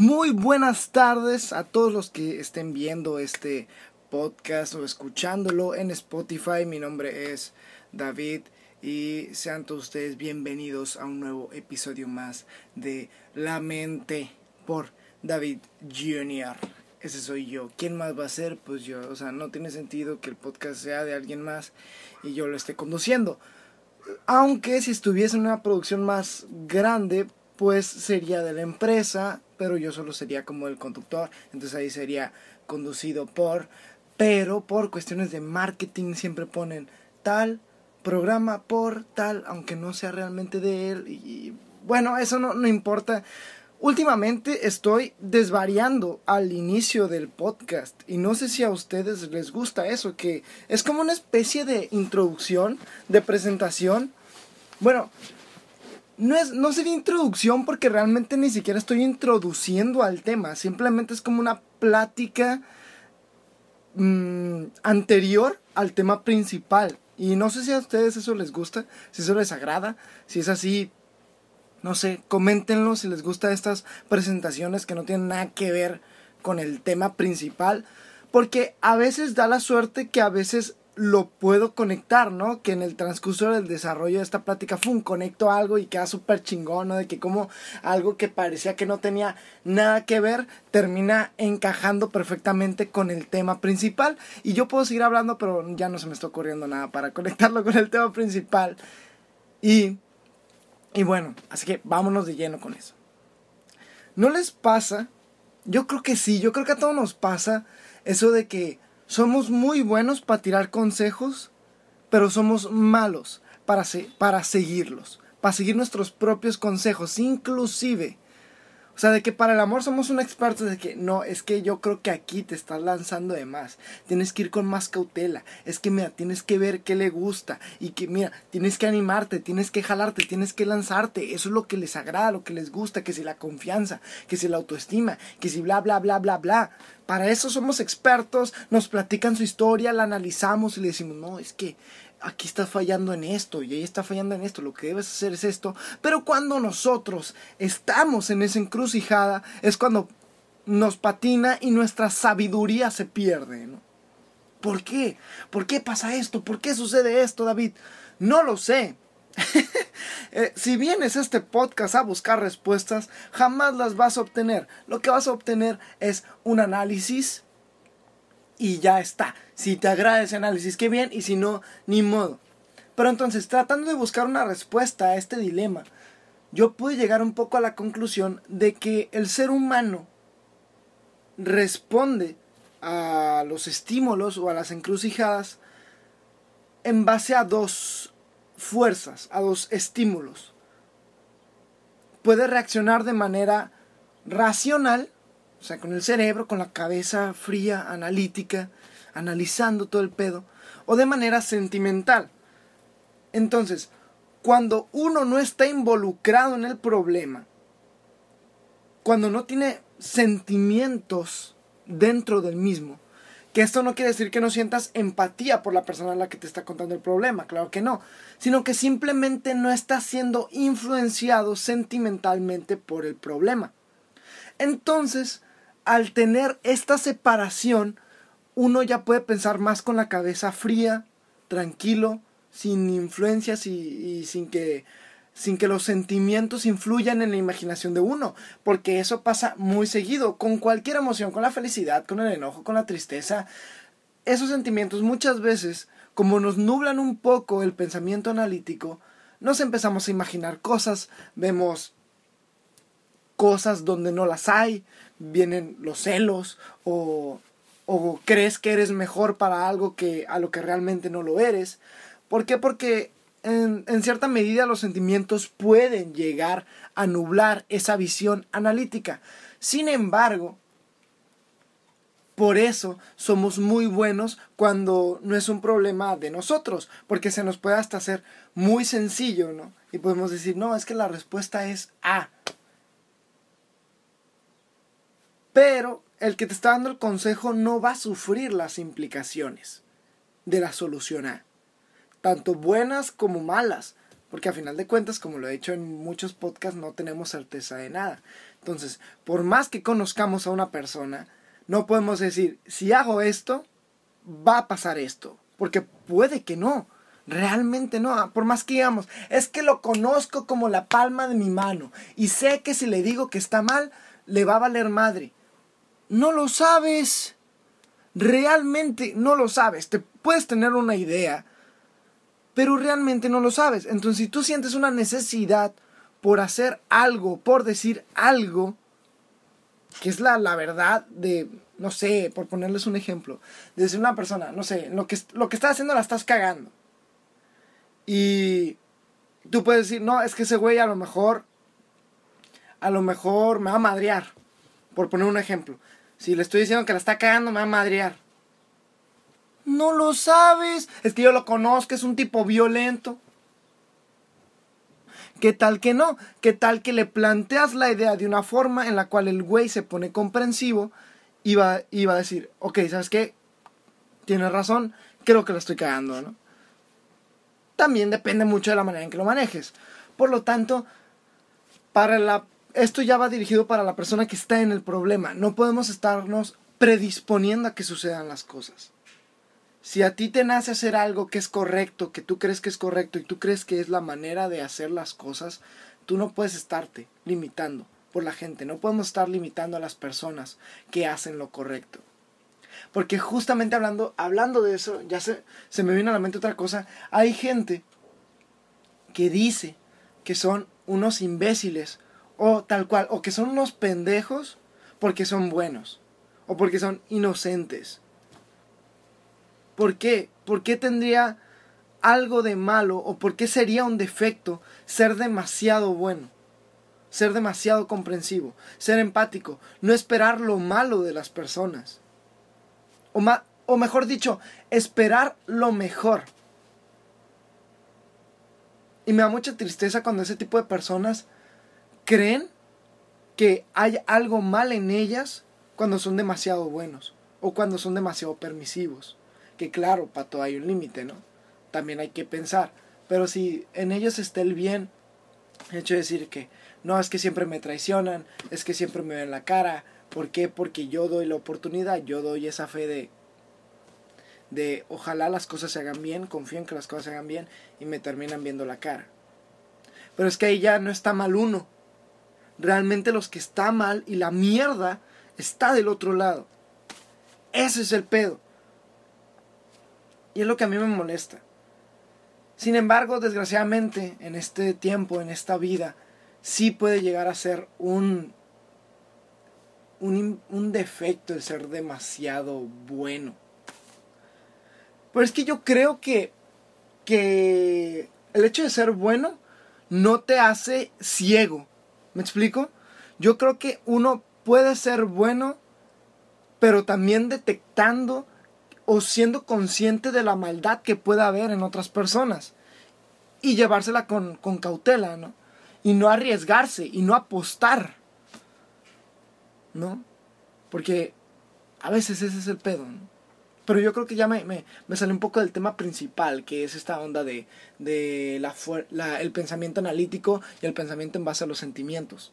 Muy buenas tardes a todos los que estén viendo este podcast o escuchándolo en Spotify. Mi nombre es David y sean todos ustedes bienvenidos a un nuevo episodio más de La Mente por David Jr. Ese soy yo. ¿Quién más va a ser? Pues yo. O sea, no tiene sentido que el podcast sea de alguien más y yo lo esté conduciendo. Aunque si estuviese en una producción más grande, pues sería de la empresa, pero yo solo sería como el conductor, entonces ahí sería conducido por, pero por cuestiones de marketing siempre ponen tal programa por tal, aunque no sea realmente de él, y bueno, eso no, no importa. Últimamente estoy desvariando al inicio del podcast y no sé si a ustedes les gusta eso, que es como una especie de introducción, de presentación. Bueno, no, es, no sería introducción porque realmente ni siquiera estoy introduciendo al tema. Simplemente es como una plática mm, anterior al tema principal. Y no sé si a ustedes eso les gusta, si eso les agrada, si es así, no sé, coméntenlo si les gusta estas presentaciones que no tienen nada que ver con el tema principal. Porque a veces da la suerte que a veces lo puedo conectar, ¿no? Que en el transcurso del desarrollo de esta plática, ¡fum! conecto algo y queda súper chingón, ¿no? De que como algo que parecía que no tenía nada que ver, termina encajando perfectamente con el tema principal. Y yo puedo seguir hablando, pero ya no se me está ocurriendo nada para conectarlo con el tema principal. Y, y bueno, así que vámonos de lleno con eso. ¿No les pasa? Yo creo que sí, yo creo que a todos nos pasa eso de que somos muy buenos para tirar consejos, pero somos malos para, para seguirlos, para seguir nuestros propios consejos, inclusive. O sea, de que para el amor somos un experto de que no, es que yo creo que aquí te estás lanzando de más. Tienes que ir con más cautela. Es que mira, tienes que ver qué le gusta y que mira, tienes que animarte, tienes que jalarte, tienes que lanzarte. Eso es lo que les agrada, lo que les gusta, que si la confianza, que si la autoestima, que si bla bla bla bla bla. Para eso somos expertos, nos platican su historia, la analizamos y le decimos, no, es que aquí está fallando en esto y ahí está fallando en esto, lo que debes hacer es esto. Pero cuando nosotros estamos en esa encrucijada es cuando nos patina y nuestra sabiduría se pierde. ¿Por qué? ¿Por qué pasa esto? ¿Por qué sucede esto, David? No lo sé. Eh, si vienes a este podcast a buscar respuestas, jamás las vas a obtener. Lo que vas a obtener es un análisis y ya está. Si te agrada ese análisis, qué bien, y si no, ni modo. Pero entonces, tratando de buscar una respuesta a este dilema, yo pude llegar un poco a la conclusión de que el ser humano responde a los estímulos o a las encrucijadas en base a dos fuerzas, a dos estímulos. Puede reaccionar de manera racional, o sea, con el cerebro, con la cabeza fría, analítica, analizando todo el pedo, o de manera sentimental. Entonces, cuando uno no está involucrado en el problema, cuando no tiene sentimientos dentro del mismo, que esto no quiere decir que no sientas empatía por la persona a la que te está contando el problema, claro que no, sino que simplemente no estás siendo influenciado sentimentalmente por el problema. Entonces, al tener esta separación, uno ya puede pensar más con la cabeza fría, tranquilo, sin influencias y, sin que sin que los sentimientos influyan en la imaginación de uno, porque eso pasa muy seguido, con cualquier emoción, con la felicidad, con el enojo, con la tristeza. Esos sentimientos muchas veces, como nos nublan un poco el pensamiento analítico, nos empezamos a imaginar cosas, vemos cosas donde no las hay, vienen los celos o, o crees que eres mejor para algo que a lo que realmente no lo eres. ¿Por qué? Porque en, cierta medida los sentimientos pueden llegar a nublar esa visión analítica. Sin embargo, por eso somos muy buenos cuando no es un problema de nosotros, porque se nos puede hasta hacer muy sencillo, ¿no? Y podemos decir, no, es que la respuesta es A. Pero el que te está dando el consejo no va a sufrir las implicaciones de la solución A tanto buenas como malas, Porque a final de cuentas, como lo he dicho en muchos podcasts, no tenemos certeza de nada. Entonces, por más que conozcamos a una persona, no podemos decir, si hago esto, va a pasar esto. Porque puede que no. Realmente no, por más que digamos, es que lo conozco como la palma de mi mano y sé que si le digo que está mal, le va a valer madre. No lo sabes. Realmente no lo sabes. Te puedes tener una idea, pero realmente no lo sabes. Entonces, si tú sientes una necesidad por hacer algo, por decir algo, que es la, la verdad de, no sé, por ponerles un ejemplo, de decir una persona, no sé, lo que, lo que estás haciendo la estás cagando. Y tú puedes decir, no, es que ese güey a lo mejor, a lo mejor me va a madrear. Por poner un ejemplo. Si le estoy diciendo que la está cagando, me va a madrear. No lo sabes. Es que yo lo conozco, es un tipo violento. ¿Qué tal que no? ¿Qué tal que le planteas la idea de una forma en la cual el güey se pone comprensivo y va, y va a decir, ok, ¿sabes qué? Tienes razón, creo que la estoy cagando, ¿no? también depende mucho de la manera en que lo manejes. Por lo tanto, para la, esto ya va dirigido para la persona que está en el problema. No podemos estarnos predisponiendo a que sucedan las cosas. Si a ti te nace hacer algo que es correcto, que tú crees que es correcto y tú crees que es la manera de hacer las cosas, tú no puedes estarte limitando por la gente. No podemos estar limitando a las personas que hacen lo correcto. Porque justamente hablando, hablando de eso, ya se, se me viene a la mente otra cosa. Hay gente que dice que son unos imbéciles o tal cual, o que son unos pendejos porque son buenos o porque son inocentes. ¿Por qué? ¿Por qué tendría algo de malo o por qué sería un defecto ser demasiado bueno? Ser demasiado comprensivo, ser empático, no esperar lo malo de las personas o, o mejor dicho, esperar lo mejor. Y me da mucha tristeza cuando ese tipo de personas creen que hay algo mal en ellas cuando son demasiado buenos o cuando son demasiado permisivos. Que claro, para todo hay un límite, ¿no? También hay que pensar. Pero si en ellos está el bien, el hecho de decir que no, es que siempre me traicionan, es que siempre me ven la cara, ¿Por qué? Porque yo doy la oportunidad, yo doy esa fe de, de ojalá las cosas se hagan bien, confío en que las cosas se hagan bien y me terminan viendo la cara. Pero es que ahí ya no está mal uno. Realmente los que está mal y la mierda está del otro lado. Ese es el pedo. Y es lo que a mí me molesta. Sin embargo, desgraciadamente, en este tiempo, en esta vida, sí puede llegar a ser un un, defecto el ser demasiado bueno. Pero es que yo creo que, que el hecho de ser bueno no te hace ciego. ¿Me explico? Yo creo que uno puede ser bueno, pero también detectando o siendo consciente de la maldad que pueda haber en otras personas. Y llevársela con, con cautela, ¿no? Y no arriesgarse y no apostar. ¿no? Porque a veces ese es el pedo, Pero yo creo que ya me, me, sale un poco del tema principal, que es esta onda de, de la, el pensamiento analítico y el pensamiento en base a los sentimientos.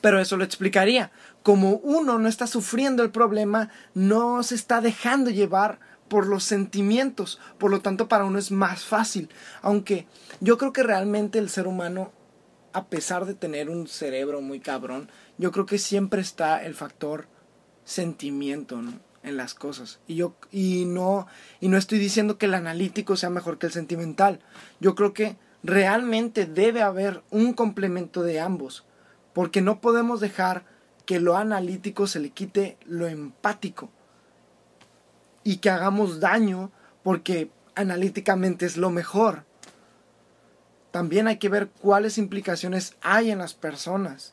Pero eso lo explicaría. Como uno no está sufriendo el problema, no se está dejando llevar por los sentimientos. Por lo tanto, para uno es más fácil. Aunque yo creo que realmente el ser humano, a pesar de tener un cerebro muy cabrón, yo creo que siempre está el factor sentimiento en las cosas. Y yo y no, y no estoy diciendo que el analítico sea mejor que el sentimental. Yo creo que realmente debe haber un complemento de ambos. Porque no podemos dejar que lo analítico se le quite lo empático. Y que hagamos daño porque analíticamente es lo mejor. También hay que ver cuáles implicaciones hay en las personas.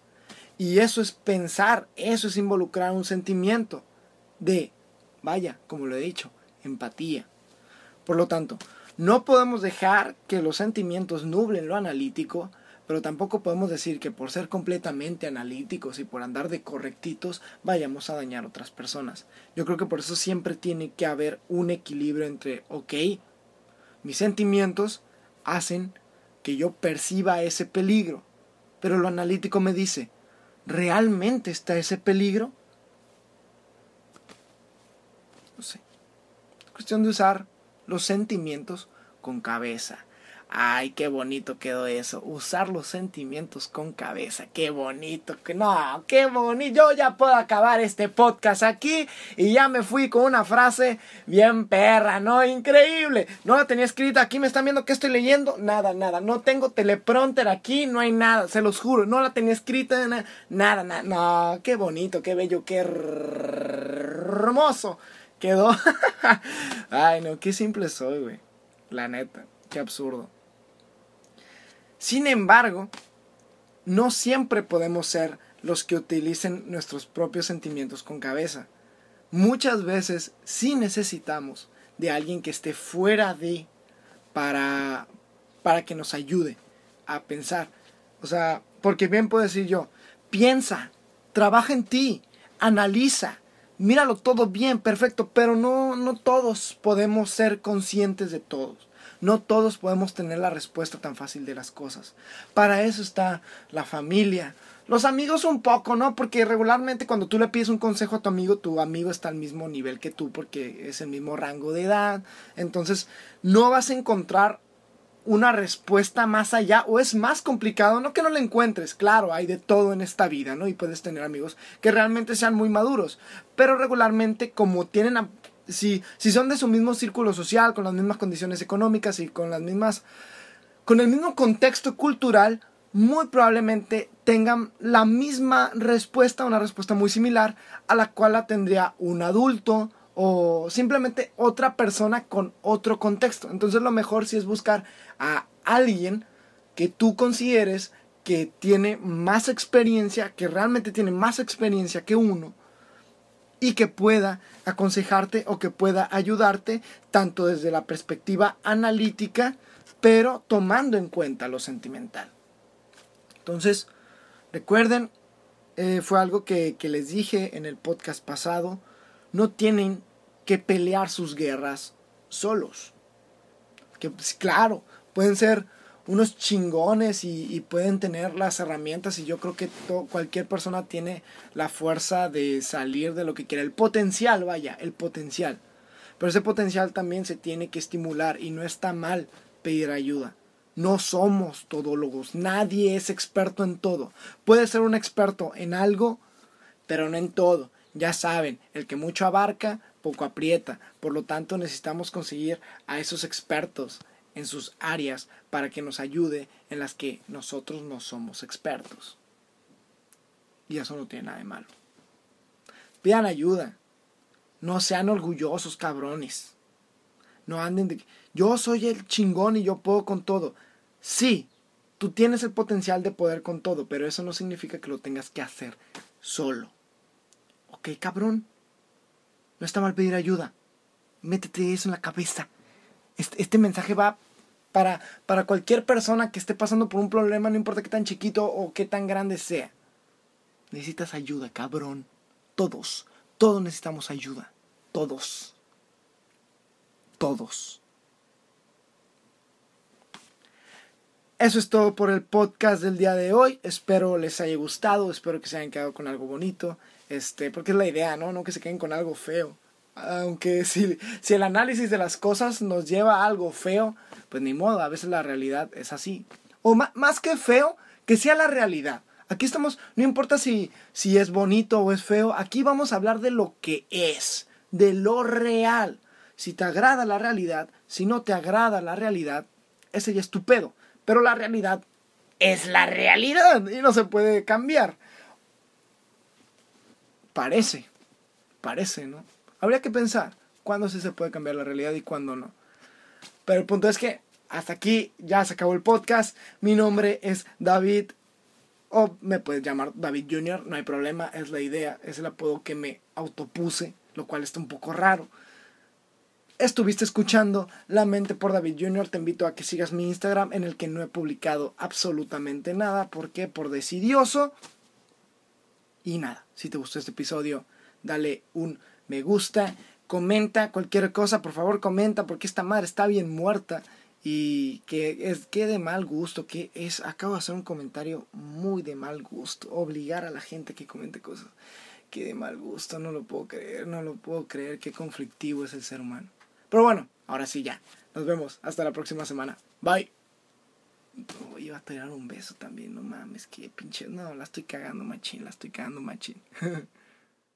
Y eso es pensar, eso es involucrar un sentimiento de, vaya, como lo he dicho, empatía. Por lo tanto, no podemos dejar que los sentimientos nublen lo analítico, pero tampoco podemos decir que por ser completamente analíticos y por andar de correctitos vayamos a dañar a otras personas. Yo creo que por eso siempre tiene que haber un equilibrio entre, ok, mis sentimientos hacen que yo perciba ese peligro. Pero lo analítico me dice, ¿realmente está ese peligro? No sé. Es cuestión de usar los sentimientos con cabeza. Ay, qué bonito quedó eso. Usar los sentimientos con cabeza. Qué bonito. No, qué bonito. Yo ya puedo acabar este podcast aquí. Y ya me fui con una frase bien perra, ¿no? Increíble. No la tenía escrita. Aquí me están viendo que estoy leyendo. Nada, nada. No tengo teleprompter aquí. No hay nada. Se los juro. No la tenía escrita. Nada, nada. No, qué bonito, qué bello, qué hermoso quedó. Ay, no, qué simple soy, güey. La neta. Qué absurdo. Sin embargo, no siempre podemos ser los que utilicen nuestros propios sentimientos con cabeza. Muchas veces sí necesitamos de alguien que esté fuera de para, para que nos ayude a pensar. O sea, porque bien puedo decir yo, piensa, trabaja en ti, analiza, míralo todo bien, perfecto, pero no, no todos podemos ser conscientes de todos. No todos podemos tener la respuesta tan fácil de las cosas. Para eso está la familia. Los amigos un poco, ¿no? Porque regularmente cuando tú le pides un consejo a tu amigo, tu amigo está al mismo nivel que tú porque es el mismo rango de edad. Entonces no vas a encontrar una respuesta más allá o es más complicado, no que no la encuentres, claro, hay de todo en esta vida, ¿no? Y puedes tener amigos que realmente sean muy maduros, pero regularmente como tienen si, si son de su mismo círculo social, con las mismas condiciones económicas y con las mismas, con el mismo contexto cultural, muy probablemente tengan la misma respuesta, una respuesta muy similar a la cual la tendría un adulto o simplemente otra persona con otro contexto. Entonces lo mejor sí es buscar a alguien que tú consideres que tiene más experiencia, que realmente tiene más experiencia que uno y que pueda aconsejarte o que pueda ayudarte tanto desde la perspectiva analítica, pero tomando en cuenta lo sentimental. Entonces, recuerden, eh, fue algo que, que les dije en el podcast pasado, no tienen que pelear sus guerras solos. Que pues, claro, pueden ser unos chingones y, pueden tener las herramientas y yo creo que cualquier persona tiene la fuerza de salir de lo que quiere, el potencial, vaya, el potencial. Pero ese potencial también se tiene que estimular y no está mal pedir ayuda. No somos todólogos, nadie es experto en todo. Puede ser un experto en algo, pero no en todo. Ya saben, el que mucho abarca, poco aprieta. Por lo tanto, necesitamos conseguir a esos expertos en sus áreas para que nos ayude en las que nosotros no somos expertos. Y eso no tiene nada de malo. Pidan ayuda. No sean orgullosos, cabrones. No anden de... Yo soy el chingón y yo puedo con todo. Sí, tú tienes el potencial de poder con todo, pero eso no significa que lo tengas que hacer solo. Ok, cabrón. No está mal pedir ayuda. Métete eso en la cabeza. Este, este, mensaje va para, para cualquier persona que esté pasando por un problema, no importa qué tan chiquito o qué tan grande sea. Necesitas ayuda, cabrón. Todos, todos necesitamos ayuda. Todos. Todos. Eso es todo por el podcast del día de hoy. Espero les haya gustado, espero que se hayan quedado con algo bonito. Este, porque es la idea, ¿no? No que se queden con algo feo. Aunque si, si el análisis de las cosas nos lleva a algo feo, pues ni modo, a veces la realidad es así. O más que feo, que sea la realidad. Aquí estamos, no importa si, si es bonito o es feo, aquí vamos a hablar de lo que es, de lo real. Si te agrada la realidad, si no te agrada la realidad, ese ya es tu pedo. Pero la realidad es la realidad y no se puede cambiar. Parece, parece, ¿no? Habría que pensar cuándo sí se puede cambiar la realidad y cuándo no. Pero el punto es que hasta aquí ya se acabó el podcast. Mi nombre es David. O me puedes llamar David Jr., no hay problema, es la idea, es el apodo que me autopuse, lo cual está un poco raro. Estuviste escuchando La Mente por David Jr., te invito a que sigas mi Instagram en el que no he publicado absolutamente nada, porque por decidioso. Y nada, si te gustó este episodio, dale un me gusta, comenta cualquier cosa, por favor comenta porque esta madre está bien muerta Y que es que de mal gusto, que es, acabo de hacer un comentario muy de mal gusto, obligar a la gente que comente cosas, que de mal gusto, no lo puedo creer, no lo puedo creer, qué conflictivo es el ser humano. Pero bueno, ahora sí ya, nos vemos, hasta la próxima semana, bye. Oh, iba a tirar un beso también, no mames, que pinche, no, la estoy cagando machín, la estoy cagando machín.